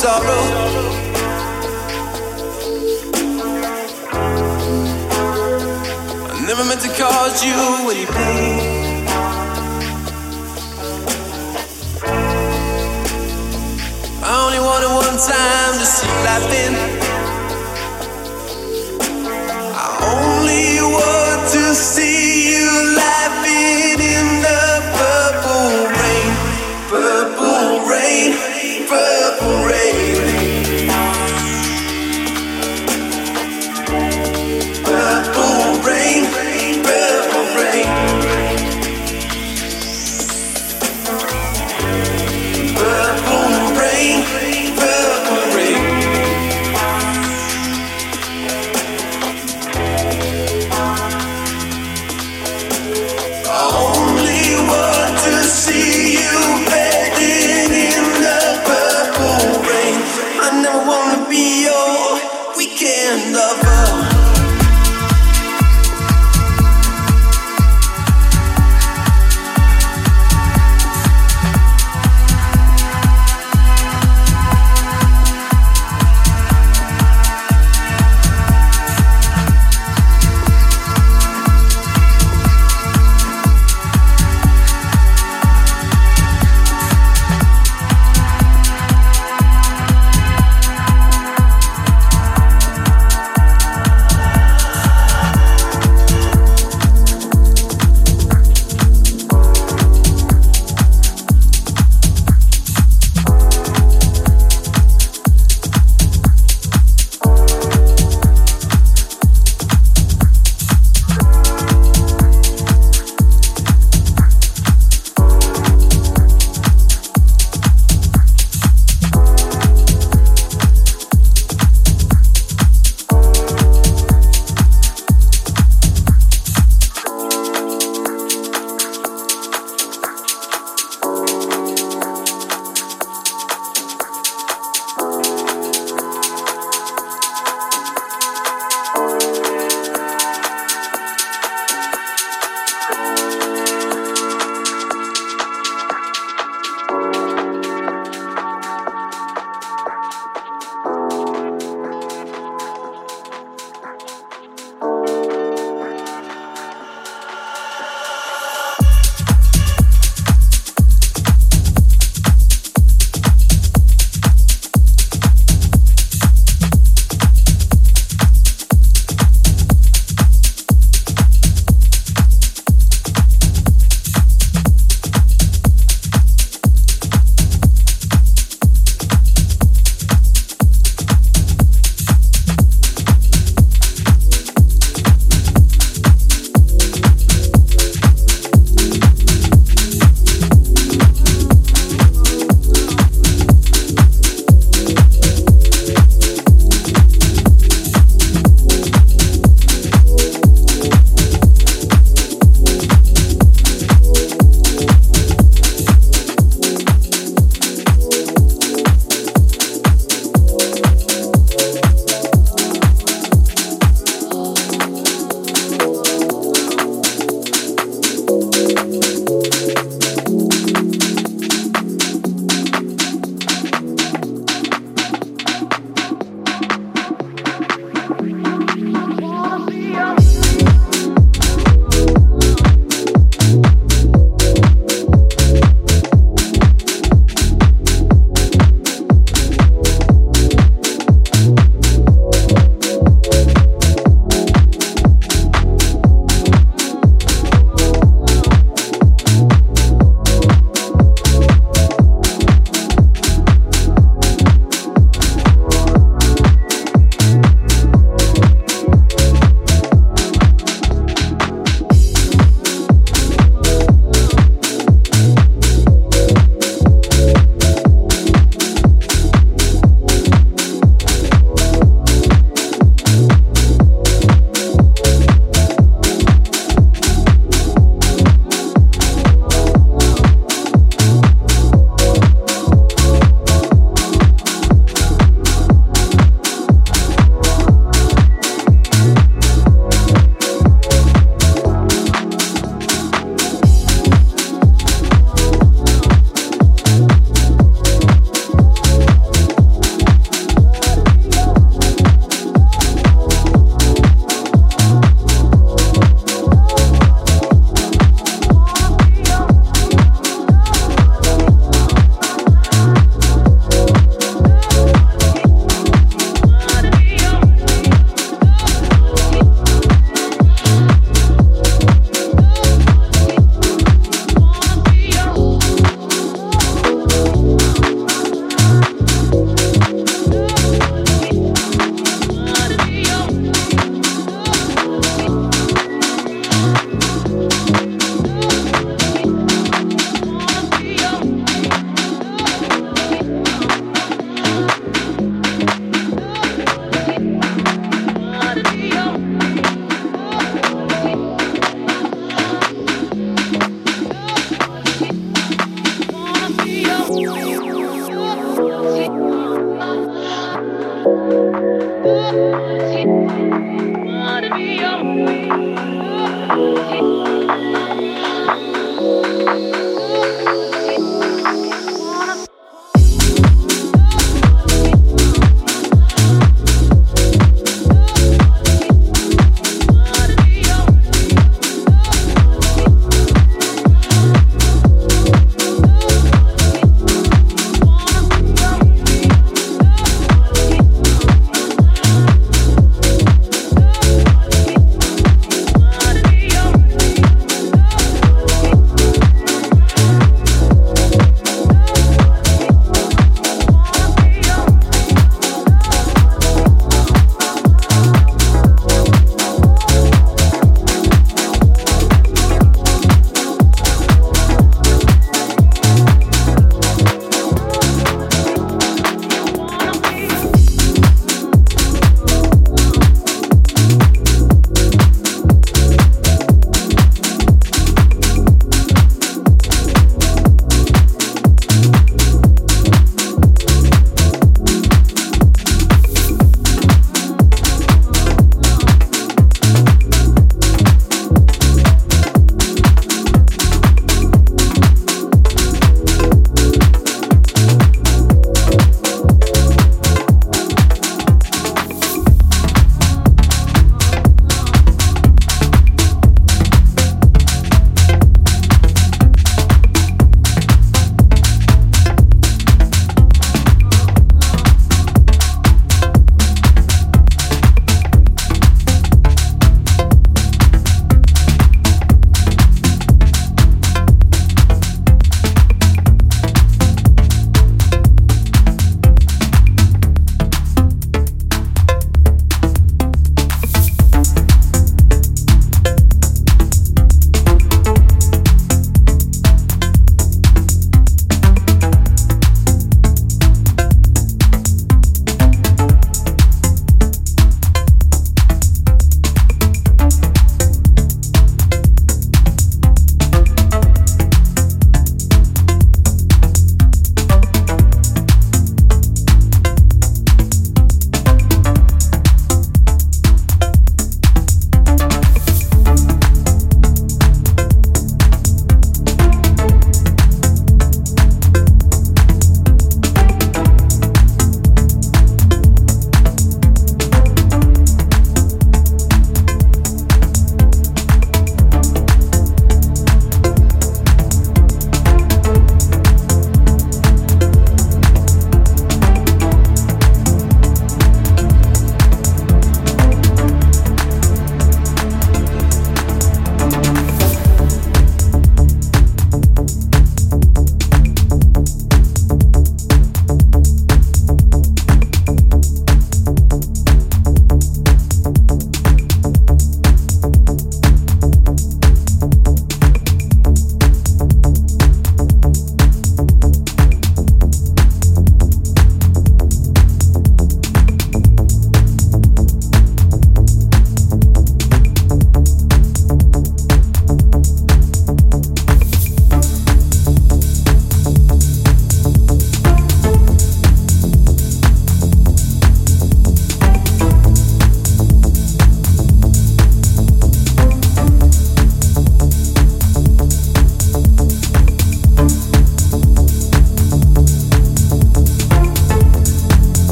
sorrow.